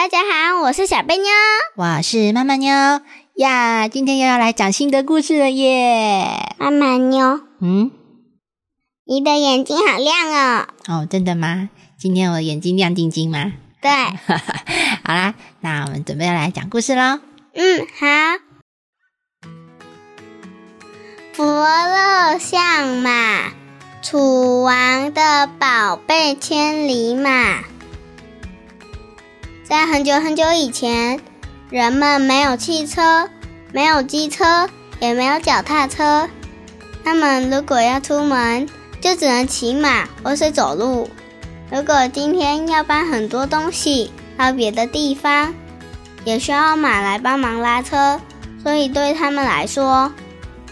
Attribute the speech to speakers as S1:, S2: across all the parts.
S1: 大家好，我是小贝妞，
S2: 我是妈妈妞呀。今天又要来讲新的故事了耶！
S1: 妈妈妞，
S2: 嗯，
S1: 你的眼睛好亮哦。
S2: 哦，真的吗？今天我的眼睛亮晶晶吗？
S1: 对，
S2: 好啦，那我们准备要来讲故事喽。
S1: 嗯，好。伯乐相马，楚王的宝贝千里马。在很久很久以前，人们没有汽车，没有机车，也没有脚踏车。他们如果要出门，就只能骑马或是走路。如果今天要搬很多东西到别的地方，也需要马来帮忙拉车。所以对他们来说，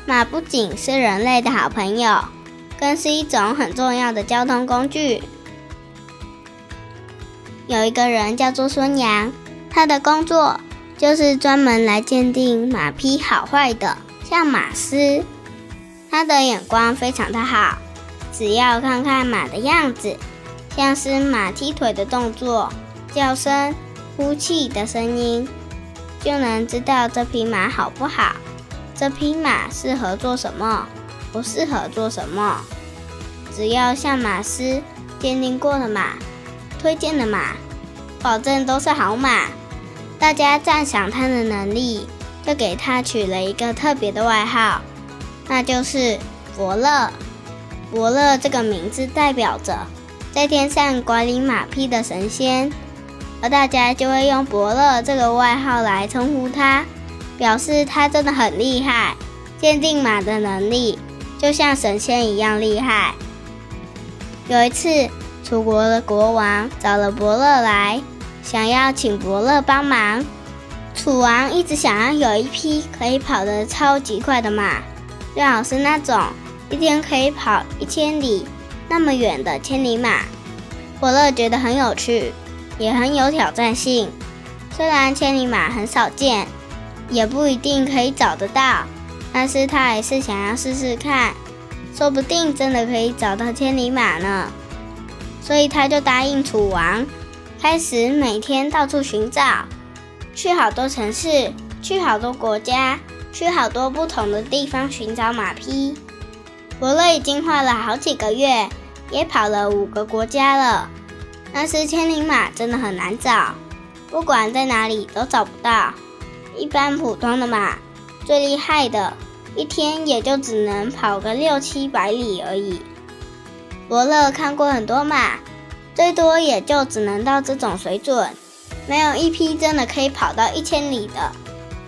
S1: 马不仅是人类的好朋友，更是一种很重要的交通工具。有一个人叫做孙杨，他的工作就是专门来鉴定马匹好坏的，像马师。他的眼光非常的好，只要看看马的样子，像是马踢腿的动作、叫声、呼气的声音，就能知道这匹马好不好，这匹马适合做什么，不适合做什么。只要像马师鉴定过的马。推荐的马，保证都是好马。大家赞赏他的能力，就给他取了一个特别的外号，那就是伯乐。伯乐这个名字代表着在天上管理马匹的神仙，而大家就会用伯乐这个外号来称呼他，表示他真的很厉害。鉴定马的能力就像神仙一样厉害。有一次。楚国的国王找了伯乐来，想要请伯乐帮忙。楚王一直想要有一匹可以跑得超级快的马，最好是那种一天可以跑一千里那么远的千里马。伯乐觉得很有趣，也很有挑战性。虽然千里马很少见，也不一定可以找得到，但是他还是想要试试看，说不定真的可以找到千里马呢。所以他就答应楚王，开始每天到处寻找，去好多城市，去好多国家，去好多不同的地方寻找马匹。伯乐已经花了好几个月，也跑了五个国家了。但是千里马真的很难找，不管在哪里都找不到。一般普通的马，最厉害的，一天也就只能跑个六七百里而已。伯乐看过很多马，最多也就只能到这种水准，没有一匹真的可以跑到一千里的。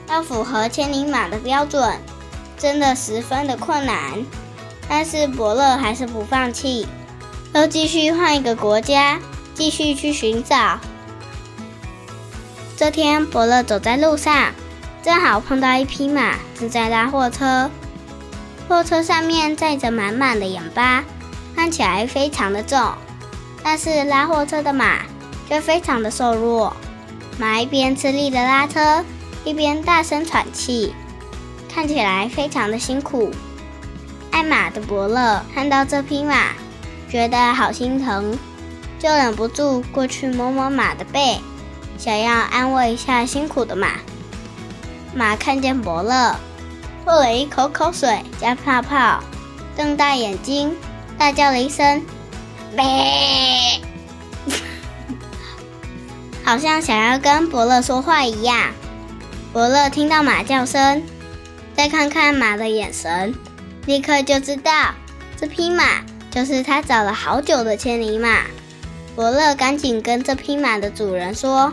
S1: 要符合千里马的标准，真的十分的困难。但是伯乐还是不放弃，都继续换一个国家，继续去寻找。这天，伯乐走在路上，正好碰到一匹马正在拉货车，货车上面载着满满的盐巴。看起来非常的重，但是拉货车的马却非常的瘦弱。马一边吃力的拉车，一边大声喘气，看起来非常的辛苦。爱马的伯乐看到这匹马，觉得好心疼，就忍不住过去摸摸马的背，想要安慰一下辛苦的马。马看见伯乐，吐了一口口水加泡泡，瞪大眼睛。大叫了一声，咩，好像想要跟伯乐说话一样。伯乐听到马叫声，再看看马的眼神，立刻就知道这匹马就是他找了好久的千里马。伯乐赶紧跟这匹马的主人说：“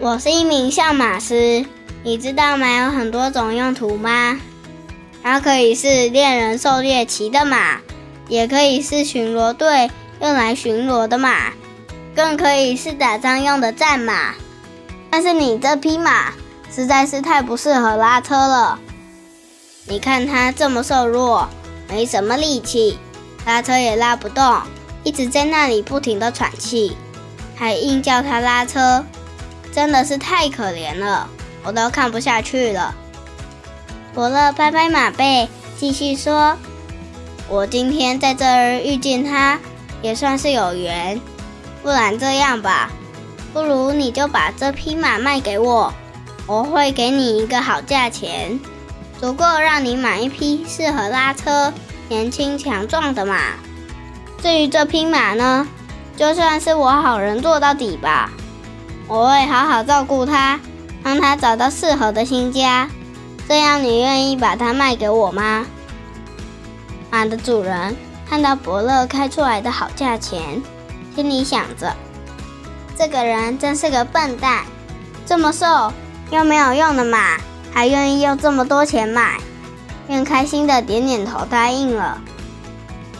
S1: 我是一名相马师，你知道马有很多种用途吗？它可以是猎人狩猎骑的马。”也可以是巡逻队用来巡逻的马，更可以是打仗用的战马。但是你这匹马实在是太不适合拉车了。你看它这么瘦弱，没什么力气，拉车也拉不动，一直在那里不停的喘气，还硬叫它拉车，真的是太可怜了，我都看不下去了。伯乐拍拍马背，继续说：“我今天在这儿遇见他，也算是有缘。不然这样吧，不如你就把这匹马卖给我，我会给你一个好价钱，足够让你买一匹适合拉车、年轻强壮的马。至于这匹马呢，就算是我好人做到底吧，我会好好照顾它，让它找到适合的新家。”这样，你愿意把它卖给我吗？马的主人看到伯乐开出来的好价钱，心里想着：这个人真是个笨蛋，这么瘦又没有用的马，还愿意用这么多钱买，便开心的点点头答应了，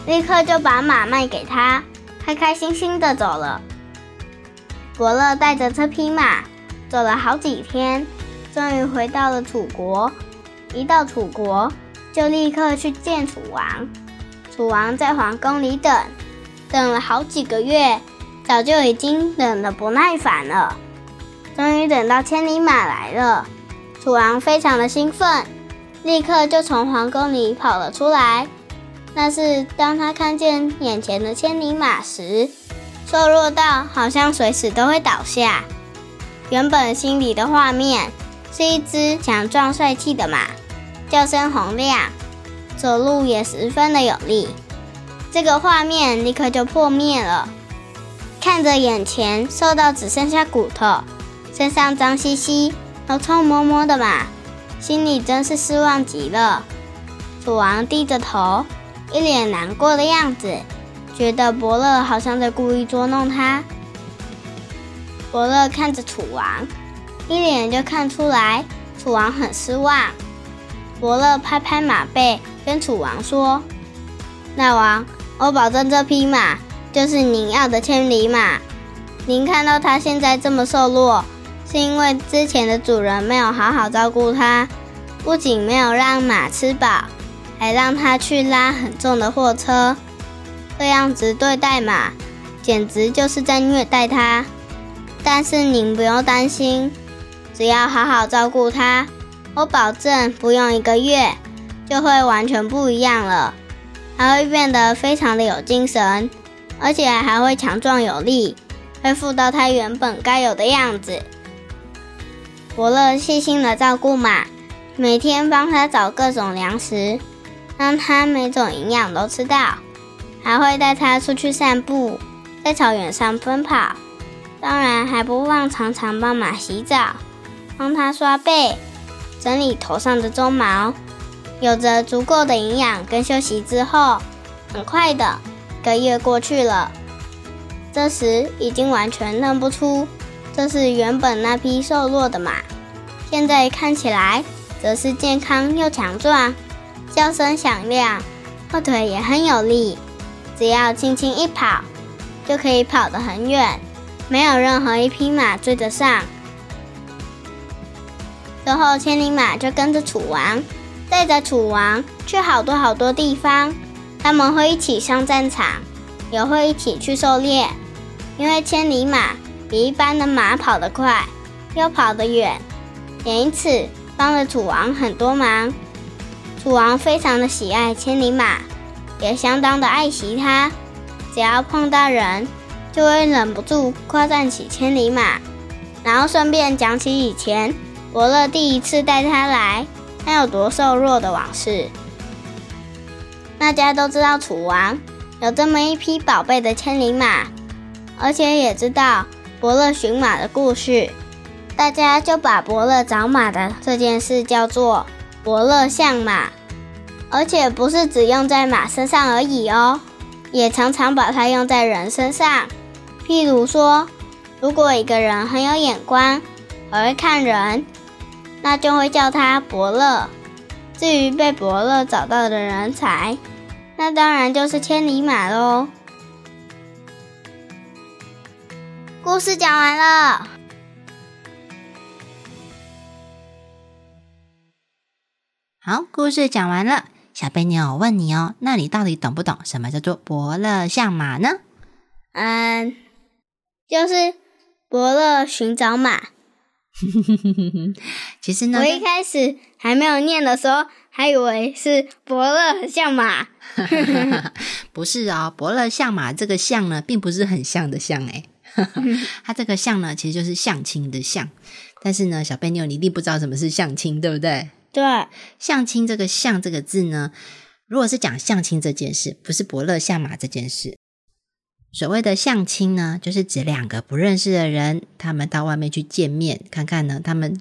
S1: 立刻就把马卖给他，开开心心的走了。伯乐带着这匹马走了好几天。终于回到了楚国，一到楚国就立刻去见楚王。楚王在皇宫里等，等了好几个月，早就已经等得不耐烦了。终于等到千里马来了，楚王非常的兴奋，立刻就从皇宫里跑了出来。但是当他看见眼前的千里马时，瘦弱到好像随时都会倒下。原本心里的画面。是一只强壮帅气的马，叫声洪亮，走路也十分的有力。这个画面立刻就破灭了。看着眼前瘦到只剩下骨头，身上脏兮兮、又臭摸摸的马，心里真是失望极了。楚王低着头，一脸难过的样子，觉得伯乐好像在故意捉弄他。伯乐看着楚王。一眼就看出来，楚王很失望。伯乐拍拍马背，跟楚王说：“大王，我保证这匹马就是您要的千里马。您看到它现在这么瘦弱，是因为之前的主人没有好好照顾它，不仅没有让马吃饱，还让它去拉很重的货车。这样子对待马，简直就是在虐待它。但是您不用担心。”只要好好照顾它，我保证不用一个月就会完全不一样了，还会变得非常的有精神，而且还会强壮有力，恢复到它原本该有的样子。伯乐细心的照顾马，每天帮它找各种粮食，让它每种营养都吃到，还会带它出去散步，在草原上奔跑，当然还不忘常常帮马洗澡。帮它刷背，整理头上的鬃毛，有着足够的营养跟休息之后，很快的一个月过去了。这时已经完全认不出这是原本那匹瘦弱的马，现在看起来则是健康又强壮，叫声响亮，后腿也很有力，只要轻轻一跑，就可以跑得很远，没有任何一匹马追得上。之后，千里马就跟着楚王，带着楚王去好多好多地方。他们会一起上战场，也会一起去狩猎。因为千里马比一般的马跑得快，又跑得远，也因此帮了楚王很多忙。楚王非常的喜爱千里马，也相当的爱惜它。只要碰到人，就会忍不住夸赞起千里马，然后顺便讲起以前。伯乐第一次带他来，他有多瘦弱的往事。大家都知道楚王有这么一匹宝贝的千里马，而且也知道伯乐寻马的故事，大家就把伯乐找马的这件事叫做伯乐相马，而且不是只用在马身上而已哦，也常常把它用在人身上。譬如说，如果一个人很有眼光，很会看人。那就会叫他伯乐。至于被伯乐找到的人才，那当然就是千里马喽。故事讲完了。
S2: 好，故事讲完了。小贝妞，我问你哦，那你到底懂不懂什么叫做伯乐相马呢？
S1: 嗯，就是伯乐寻找马。
S2: 其实呢，
S1: 我一开始还没有念的时候，还以为是伯乐很像马。
S2: 不是哦，伯乐相马这个像呢，并不是很像的像诶 它这个像呢，其实就是相亲的相。但是呢，小贝妞，你一定不知道什么是相亲，对不对？
S1: 对，
S2: 相亲这个“相”这个字呢，如果是讲相亲这件事，不是伯乐相马这件事。所谓的相亲呢，就是指两个不认识的人，他们到外面去见面，看看呢，他们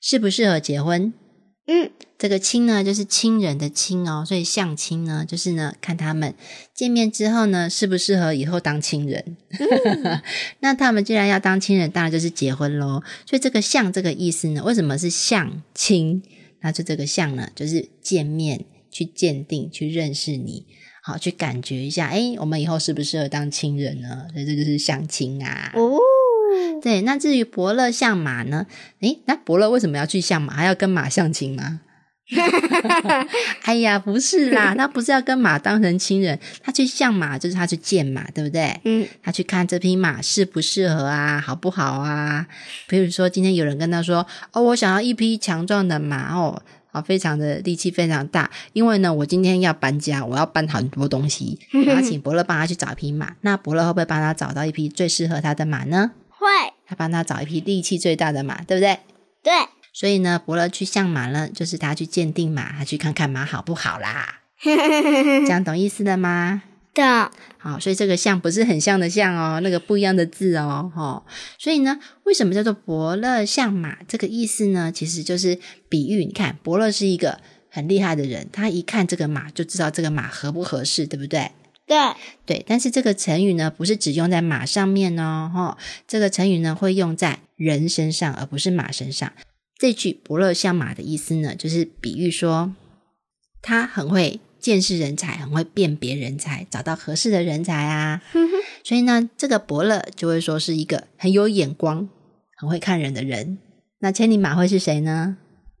S2: 适不适合结婚。
S1: 嗯，
S2: 这个亲呢，就是亲人的亲哦，所以相亲呢，就是呢，看他们见面之后呢，适不适合以后当亲人。那他们既然要当亲人，当然就是结婚喽。所以这个相这个意思呢，为什么是相亲？那就这个相呢，就是见面去鉴定、去认识你，好去感觉一下，哎，我们以后适不适合当亲人呢？所以这就是相亲啊。
S1: 哦，
S2: 对，那至于伯乐相马呢？诶，那伯乐为什么要去相马？还要跟马相亲吗？哎呀，不是啦，他不是要跟马当成亲人，他去相马就是他去见马，对不对？
S1: 嗯，
S2: 他去看这匹马适不适合啊，好不好啊？比如说今天有人跟他说：“哦，我想要一匹强壮的马哦，啊，非常的力气非常大，因为呢，我今天要搬家，我要搬很多东西，我要请伯乐帮他去找一匹马。那伯乐会不会帮他找到一匹最适合他的马呢？
S1: 会，
S2: 他帮他找一匹力气最大的马，对不对？
S1: 对，
S2: 所以呢，伯乐去相马呢，就是他去鉴定马，他去看看马好不好啦。这样懂意思了吗？
S1: 懂，
S2: 好，所以这个像不是很像的像哦，那个不一样的字哦，哈。所以呢，为什么叫做伯乐相马？这个意思呢，其实就是比喻。你看，伯乐是一个很厉害的人，他一看这个马就知道这个马合不合适，对不对？
S1: 对，
S2: 对，但是这个成语呢，不是只用在马上面哦，哈。这个成语呢，会用在人身上，而不是马身上。这句“伯乐相马”的意思呢，就是比喻说他很会见识人才，很会辨别人才，找到合适的人才啊。所以呢，这个伯乐就会说是一个很有眼光、很会看人的人。那千里马会是谁呢？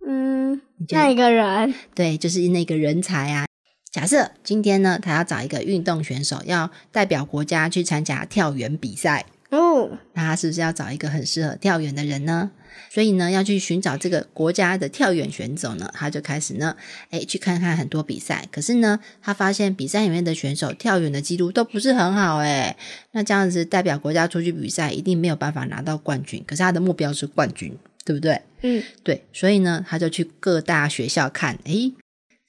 S1: 嗯，那一个人，
S2: 对，就是那个人才啊。假设今天呢，他要找一个运动选手，要代表国家去参加跳远比赛，
S1: 哦，
S2: 那他是不是要找一个很适合跳远的人呢？所以呢，要去寻找这个国家的跳远选手呢，他就开始呢，哎，去看看很多比赛。可是呢，他发现比赛里面的选手跳远的记录都不是很好，哎，那这样子代表国家出去比赛，一定没有办法拿到冠军。可是他的目标是冠军，对不对？
S1: 嗯，
S2: 对，所以呢，他就去各大学校看，诶，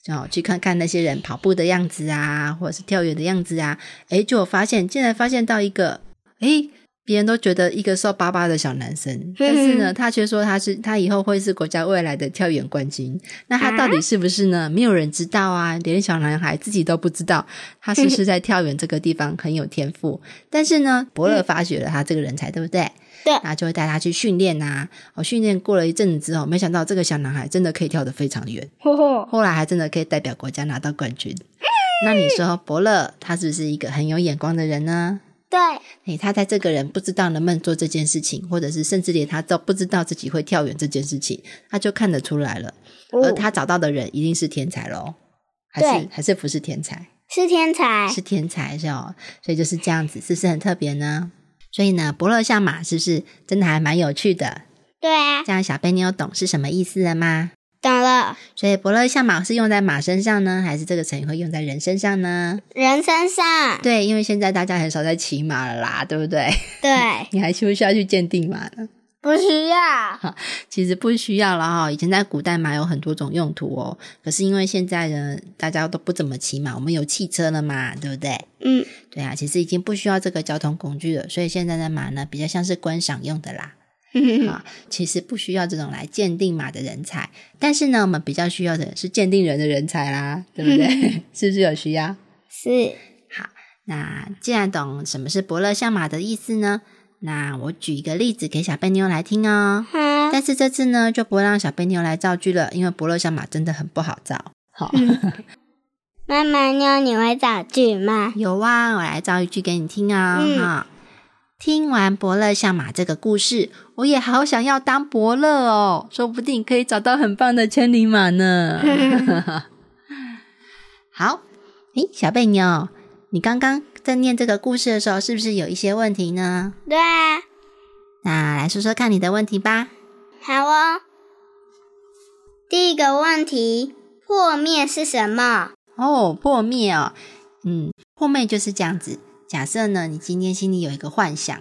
S2: 哦，去看看那些人跑步的样子啊，或者是跳远的样子啊，诶，就有发现，竟然发现到一个，诶，别人都觉得一个瘦巴巴的小男生，但是呢，他却说他是他以后会是国家未来的跳远冠军。那他到底是不是呢？没有人知道啊，连小男孩自己都不知道他是不是在跳远这个地方很有天赋。但是呢，伯乐发掘了他这个人才，对不对？
S1: 对
S2: 然后就会带他去训练呐。哦，训练过了一阵子之后，没想到这个小男孩真的可以跳得非常远，后来还真的可以代表国家拿到冠军。那你说伯乐他是不是一个很有眼光的人呢？
S1: 对，
S2: 诶，他在这个人不知道能不能做这件事情，或者是甚至连他都不知道自己会跳远这件事情，他就看得出来了。而
S1: 哦，
S2: 他找到的人一定是天才喽，还是
S1: 对
S2: 还是不是天才？
S1: 是天才，
S2: 是天才是哦，所以就是这样子，是不是很特别呢？所以呢，伯乐相马是不是真的还蛮有趣的？
S1: 对啊，
S2: 这样小贝你有懂是什么意思了吗？
S1: 懂了，
S2: 所以伯乐相马是用在马身上呢，还是这个成语会用在人身上呢？
S1: 人身上，
S2: 对，因为现在大家很少在骑马了啦，对不对？
S1: 对，
S2: 你还需不需要去鉴定马呢？
S1: 不需要，
S2: 其实不需要了哈。以前在古代马有很多种用途哦，可是因为现在呢，大家都不怎么骑马，我们有汽车了嘛，对不对？
S1: 嗯，
S2: 对啊，其实已经不需要这个交通工具了，所以现在的马呢，比较像是观赏用的啦。啊，其实不需要这种来鉴定马的人才，但是呢，我们比较需要的是鉴定人的人才啦，对不对？是不是有需要？
S1: 是，
S2: 好，那既然懂什么是伯乐相马的意思呢，那我举一个例子给小贝妞来听哦。
S1: 哈，
S2: 但是这次呢，就不会让小贝妞来造句了，因为伯乐相马真的很不好造。好，
S1: 妈妈妞，你会造句吗？
S2: 有啊，我来造一句给你听哦。
S1: 嗯
S2: 哈、听完伯乐相马这个故事，我也好想要当伯乐哦，说不定可以找到很棒的千里马呢。好，诶，小贝妞，你刚刚在念这个故事的时候，是不是有一些问题呢？
S1: 对啊，
S2: 那来说说看你的问题吧。
S1: 好哦。第一个问题，破灭是什么？
S2: 哦，破灭哦，嗯，破灭就是这样子。假设呢，你今天心里有一个幻想，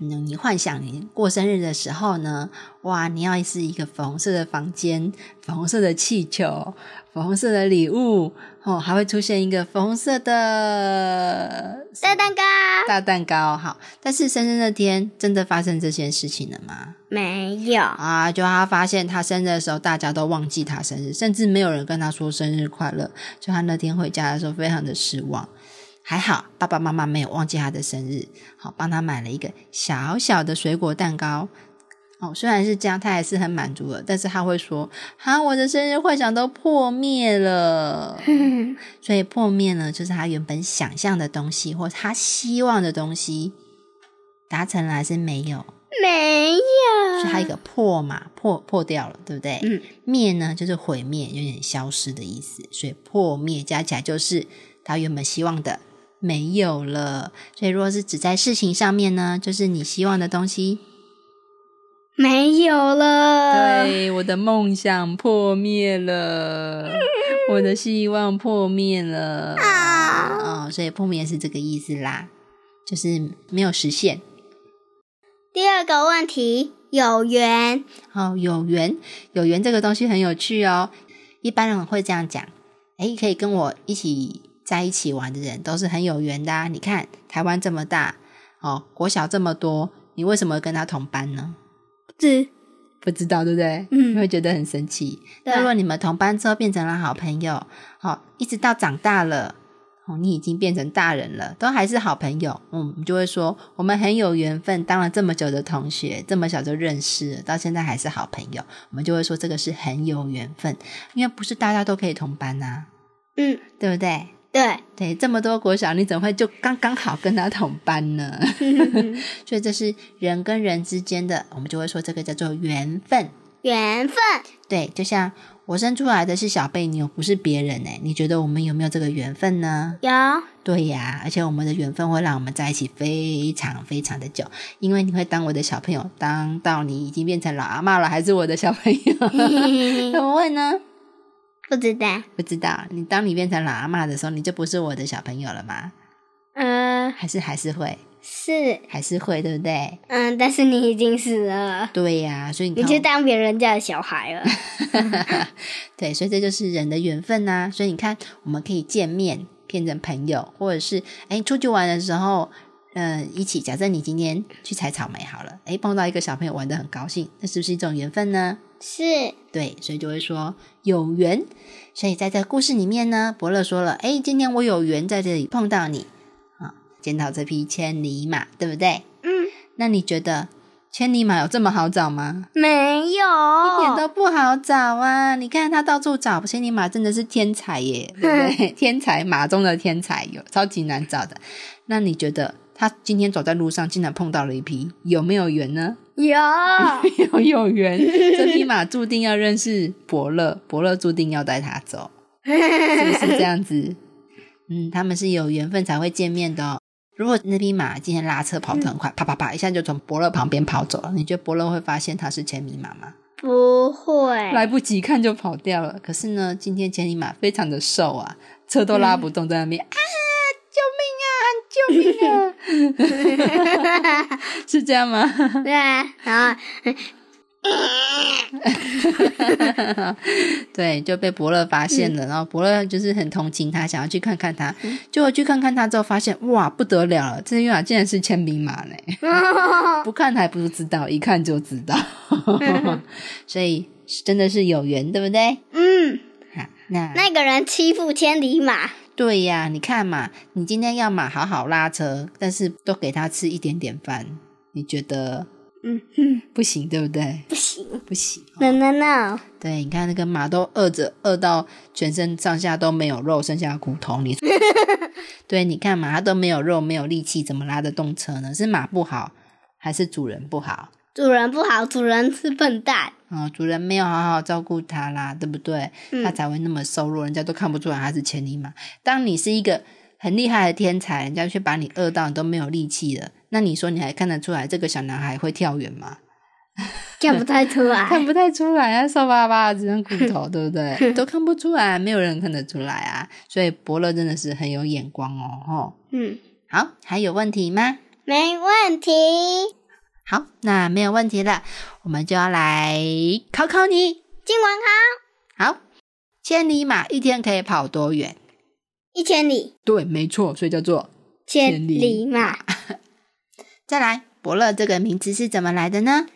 S2: 嗯，你幻想你过生日的时候呢，哇，你要是一个粉红色的房间，粉红色的气球，粉红色的礼物，哦，还会出现一个粉红色的
S1: 大蛋糕？
S2: 大蛋糕，好。但是生日那天真的发生这件事情了吗？
S1: 没有
S2: 啊，就他发现他生日的时候，大家都忘记他生日，甚至没有人跟他说生日快乐，就他那天回家的时候非常的失望。还好，爸爸妈妈没有忘记他的生日，好帮他买了一个小小的水果蛋糕。哦，虽然是这样，他还是很满足的。但是他会说：“哈，我的生日幻想都破灭了。”所以破灭呢，就是他原本想象的东西，或他希望的东西达成了还是没有？
S1: 没有，
S2: 是他一个破嘛，破破掉了，对不对？
S1: 嗯，
S2: 灭呢就是毁灭，有点消失的意思。所以破灭加起来就是他原本希望的。没有了，所以如果是只在事情上面呢，就是你希望的东西
S1: 没有了。
S2: 对，我的梦想破灭了，我的希望破灭了啊！哦，所以破灭是这个意思啦，就是没有实现。
S1: 第二个问题，有缘
S2: 哦，有缘，有缘这个东西很有趣哦。一般人会这样讲，哎，可以跟我一起。在一起玩的人都是很有缘的。你看台湾这么大哦，国小这么多，你为什么跟他同班呢？
S1: 不知
S2: 不知道，对不对？
S1: 嗯，
S2: 会觉得很神奇。那如果你们同班之后变成了好朋友，好，一直到长大了，哦，你已经变成大人了，都还是好朋友，嗯，就会说我们很有缘分，当了这么久的同学，这么小就认识，到现在还是好朋友，我们就会说这个是很有缘分，因为不是大家都可以同班呐，
S1: 嗯，
S2: 对不对？
S1: 对
S2: 对，这么多国小，你怎么会就刚刚好跟他同班呢？所以这是人跟人之间的，我们就会说这个叫做缘分。
S1: 缘分，
S2: 对，就像我生出来的是小贝牛，不是别人哎。你觉得我们有没有这个缘分呢？
S1: 有。
S2: 对呀，而且我们的缘分会让我们在一起非常非常的久，因为你会当我的小朋友，当到你已经变成老阿妈了，还是我的小朋友？怎么会呢？
S1: 不知道，
S2: 不知道。你当你变成老阿妈的时候，你就不是我的小朋友了吗？
S1: 嗯，
S2: 还是还是会，
S1: 是
S2: 还是会，对不对？
S1: 嗯，但是你已经死了。
S2: 对呀，所以
S1: 你去当别人家的小孩了。
S2: 对，所以这就是人的缘分呐。所以你看，我们可以见面变成朋友，或者是哎出去玩的时候，嗯，一起。假设你今天去采草莓好了，哎，碰到一个小朋友玩的很高兴，那是不是一种缘分呢？
S1: 是
S2: 对，所以就会说有缘。所以在这个故事里面呢，伯乐说了：“哎，今天我有缘在这里碰到你啊，见到这匹千里马，对不对？”
S1: 嗯。
S2: 那你觉得千里马有这么好找吗？
S1: 没有，
S2: 一点都不好找啊！你看他到处找千里马，真的是天才耶，对不对？天才马中的天才，有超级难找的。那你觉得他今天走在路上，竟然碰到了一匹，有没有缘呢？
S1: 有
S2: 有有缘，这匹马注定要认识伯乐，伯乐注定要带他走，是不是这样子？嗯，他们是有缘分才会见面的。如果那匹马今天拉车跑得很快，啪啪啪一下就从伯乐旁边跑走了，你觉得伯乐会发现他是千里马吗？
S1: 不会，
S2: 来不及看就跑掉了。可是呢，今天千里马非常的瘦啊，车都拉不动，在那边啊！是这样吗？
S1: 对啊，然后，
S2: 对，就被伯乐发现了。然后伯乐就是很同情他，想要去看看他。结果去看看他之后，发现哇，不得了了！这匹马竟然是千里马嘞！不看还不知道，一看就知道。所以真的是有缘，对不对？
S1: 嗯。
S2: 那
S1: 那个人欺负千里马。
S2: 对呀，你看嘛，你今天要马好好拉车，但是都给他吃一点点饭，你觉得
S1: 嗯哼，
S2: 不行，对不对？
S1: 不行
S2: 不行。
S1: ，no no no，
S2: 对，你看那个马都饿着，饿到全身上下都没有肉，剩下骨头。你 对，你看马它都没有肉，没有力气，怎么拉得动车呢？是马不好，还是主人不好？
S1: 主人不好，主人是笨蛋。
S2: 哦，主人没有好好照顾它啦，对不对？
S1: 嗯
S2: 它才会那么瘦弱，人家都看不出来它是千里马。当你是一个很厉害的天才，人家却把你饿到你都没有力气了，那你说你还看得出来这个小男孩会跳远吗？
S1: 看不太出来，
S2: 看不太出来啊，瘦巴巴的，只剩骨头，对不对？都看不出来，没有人看得出来啊。所以伯乐真的是很有眼光哦，吼。
S1: 嗯，
S2: 好，还有问题吗？
S1: 没问题。
S2: 好，那没有问题了，我们就要来考考你。
S1: 进完考
S2: 好，千里马一天可以跑多远？
S1: 一千里，
S2: 对，没错，所以叫做
S1: 千
S2: 里
S1: 马。
S2: 再来。伯乐这个名字是怎么来的呢？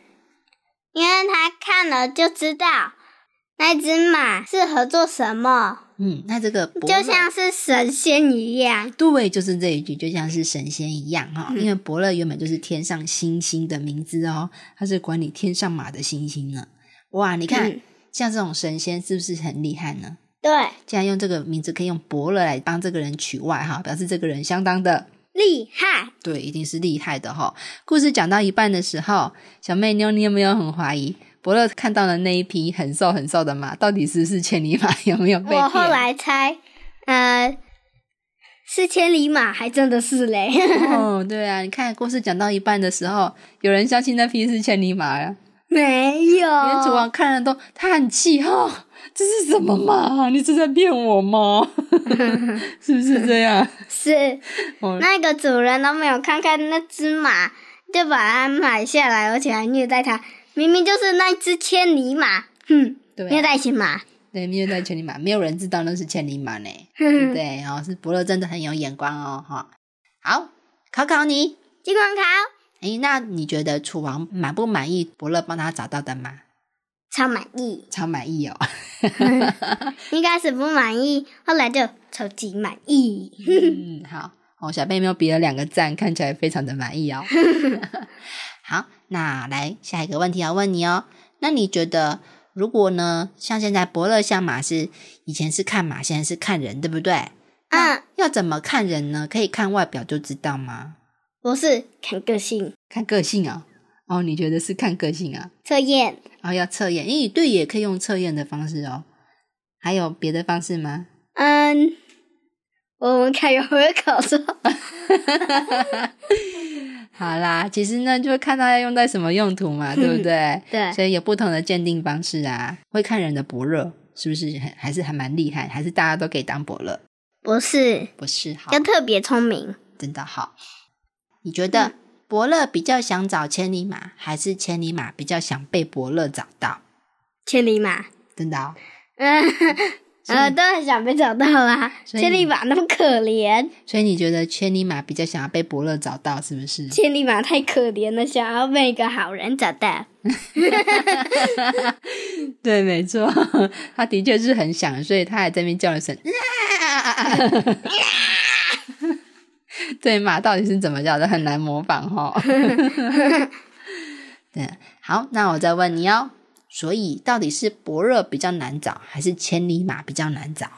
S1: 因为他看了就知道那只马适合做什么，
S2: 嗯，那这个伯乐
S1: 就像是神仙一样。
S2: 对，就是这一句，就像是神仙一样哈、
S1: 嗯
S2: 因为伯乐原本就是天上星星的名字哦，他是管理天上马的星星呢。哇，你看，
S1: 嗯
S2: 像这种神仙是不是很厉害呢？
S1: 对，
S2: 竟然用这个名字可以用伯乐来帮这个人取外哈，表示这个人相当的
S1: 厉害。
S2: 对，一定是厉害的哈。故事讲到一半的时候，小妹妞，你有没有很怀疑伯乐看到的那一匹很瘦很瘦的马，到底是不是千里马？有没有被骗？
S1: 我后来猜，呃，是千里马，还真的是嘞。
S2: 哦，对啊，你看故事讲到一半的时候，有人相信那匹是千里马呀，
S1: 没有，
S2: 连主王看了都他很气哈、这是什么马？你是在骗我吗？是不是这样？
S1: 是
S2: 哦，
S1: 那个主人都没有看看那只马，就把它买下来，而且还虐待它。明明就是那只千里马，哼，
S2: 对啊
S1: 虐待型马。
S2: 对，虐待千里马，没有人知道那是千里马呢。对 不对，然、后是伯乐真的很有眼光哦，哈。好，考考你，
S1: 尽管考，
S2: 诶，那你觉得楚王满不满意伯乐帮他找到的马？
S1: 超满意。
S2: 超满意哦。
S1: 一开始不满意，后来就超级满意。
S2: 嗯，好，哦，小贝没有比了两个赞，看起来非常的满意哦。好，那来下一个问题要问你哦。那你觉得，如果呢，像现在伯乐相马是以前是看马，现在是看人，对不对？
S1: 啊，
S2: 要怎么看人呢？可以看外表就知道吗？
S1: 不是看个性
S2: 看个性啊、哦？你觉得是看个性啊？
S1: 测验，
S2: 然、后要测验，诶，对，也可以用测验的方式哦。还有别的方式吗？
S1: 嗯，我们看有没有考错。
S2: 好啦，其实呢，就看它要用在什么用途嘛，对不对？
S1: 对，
S2: 所以有不同的鉴定方式啊。会看人的伯乐是不是很还是还蛮厉害？还是大家都可以当伯乐？
S1: 不是，
S2: 不是，好
S1: 要，特别聪明。
S2: 真的好。你觉得伯乐比较想找千里马，还是千里马比较想被伯乐找到？
S1: 千里马，
S2: 真的、
S1: 呃，都很想被找到啊。千里马那么可怜，
S2: 所以你觉得千里马比较想要被伯乐找到，是不是？
S1: 千里马太可怜了，想要被一个好人找到。
S2: 对，没错，他的确是很想，所以他还在那边叫了声。对，马到底是怎么叫的，很难模仿哈、哦。对，好，那我再问你哦，所以到底是伯乐比较难找，还是千里马比较难找？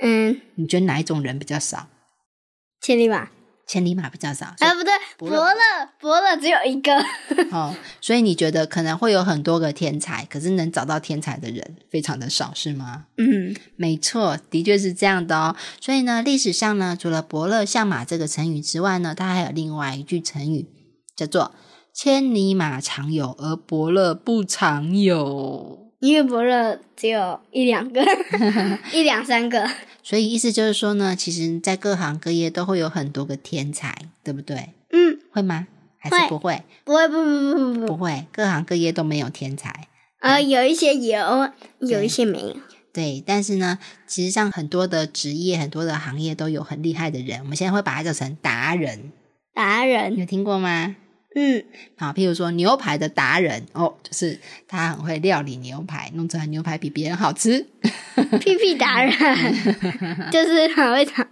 S1: 嗯，
S2: 你觉得哪一种人比较少？
S1: 千里马，
S2: 千里马比较少，所以
S1: 啊，不对，
S2: 伯乐
S1: 伯乐，伯乐只有一个。
S2: 哦，所以你觉得可能会有很多个天才，可是能找到天才的人非常的少，是吗？
S1: 嗯，
S2: 没错，的确是这样的哦。所以呢，历史上呢，除了“伯乐相马”这个成语之外呢，它还有另外一句成语，叫做“千里马常有，而伯乐不常有
S1: 因为伯乐只有一两个，一两三个。”。
S2: 所以意思就是说呢，其实在各行各业都会有很多个天才，对不对？
S1: 嗯，
S2: 会吗？还是不会？
S1: 不会，不不不不不不，
S2: 会，各行各业都没有天才。
S1: 呃，有一些有，有一些没有。
S2: 对，但是呢，其实上很多的职业、很多的行业都有很厉害的人，我们现在会把它叫成达人，
S1: 达人，
S2: 有听过吗？
S1: 嗯，
S2: 好，譬如说牛排的达人哦，就是他很会料理牛排，弄出来牛排比别人好吃。
S1: 屁屁达人 就是很会炒。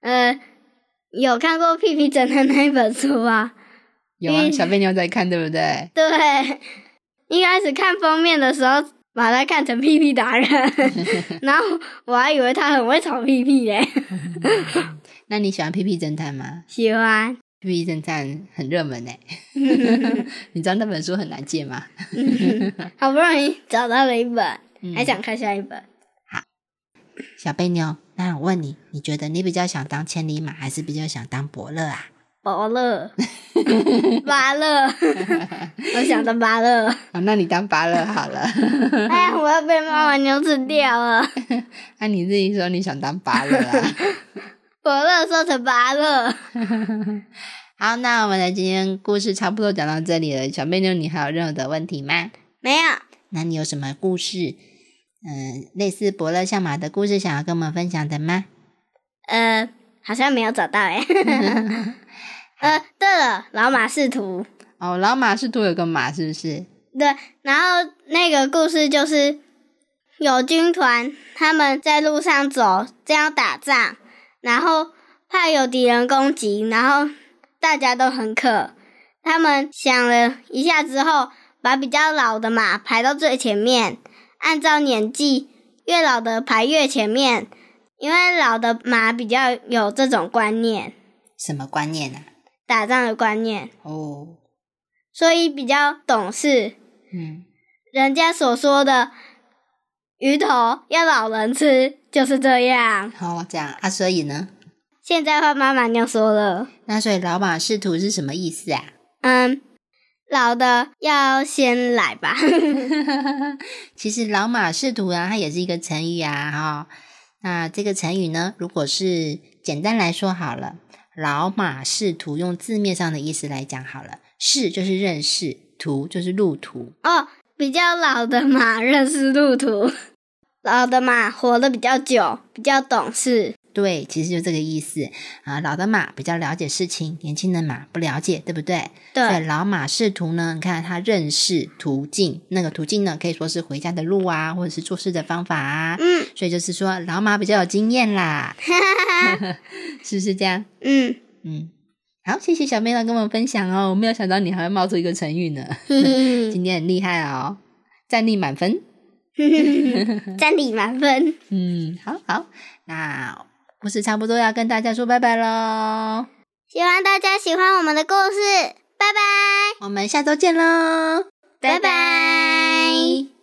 S1: 呃，有看过屁屁侦探那一本书啊？
S2: 有啊，
S1: 嗯
S2: 小贝妞在看，对不对？
S1: 对，一开始看封面的时候，把它看成屁屁达人，然后我还以为他很会炒屁屁嘞。
S2: 那你喜欢屁屁侦探吗？
S1: 喜欢，
S2: 屁屁侦探很热门呢。你知道那本书很难借吗？
S1: 好不容易找到了一本，
S2: 嗯
S1: 还想看下一本。
S2: 好小贝妞，那我问你，你觉得你比较想当千里马，还是比较想当伯乐啊？
S1: 伯乐，芭乐，我想当巴乐。
S2: 哦，那你当巴乐好了。
S1: 哎呀，我要被妈妈牛吃掉了。
S2: 那、你自己说你想当巴乐啊？
S1: 伯乐说成芭乐。
S2: 好，那我们的今天故事差不多讲到这里了。小妹妞，你还有任何的问题吗？
S1: 没有，
S2: 那你有什么故事？嗯、类似伯乐相马的故事，想要跟我们分享的吗？
S1: 呃，好像没有找到哎。呃，对了，老马仕途。
S2: 哦，老马是图有个马，是不是？
S1: 对，然后那个故事就是有军团他们在路上走，这样打仗，然后怕有敌人攻击，然后大家都很渴。他们想了一下之后，把比较老的马排到最前面，按照年纪，越老的排越前面，因为老的马比较有这种观念，
S2: 什么观念啊？
S1: 打仗的观念，
S2: 哦，
S1: 所以比较懂事。
S2: 嗯，
S1: 人家所说的鱼头要老人吃，就是这样。
S2: 好、这样啊，所以呢？
S1: 现在换妈妈尿说了，
S2: 那所以老马仕途是什么意思啊？
S1: 嗯，老的要先来吧。
S2: 其实老马仕途啊，它也是一个成语啊，哈、那这个成语呢，如果是简单来说好了，老马仕途用字面上的意思来讲好了，仕就是认识，途就是路途。
S1: 哦，比较老的马认识路途，老的马活得比较久，比较懂事。
S2: 对，其实就这个意思啊。老的马比较了解事情，年轻的马不了解，对不对？所以
S1: 对，
S2: 老马仕途呢，你看他认识途径，那个途径呢，可以说是回家的路啊，或者是做事的方法啊。
S1: 嗯
S2: 所以就是说，老马比较有经验啦，是不是这样？
S1: 嗯，
S2: 嗯，好，谢谢小妹来跟我们分享哦。我没有想到你还会冒出一个成语呢，
S1: 嗯
S2: 今天很厉害哦，战力满分。
S1: 占你满分。
S2: 嗯，好好，那故事差不多要跟大家说拜拜喽，
S1: 希望大家喜欢我们的故事，拜拜，
S2: 我们下周见喽，
S1: 拜拜。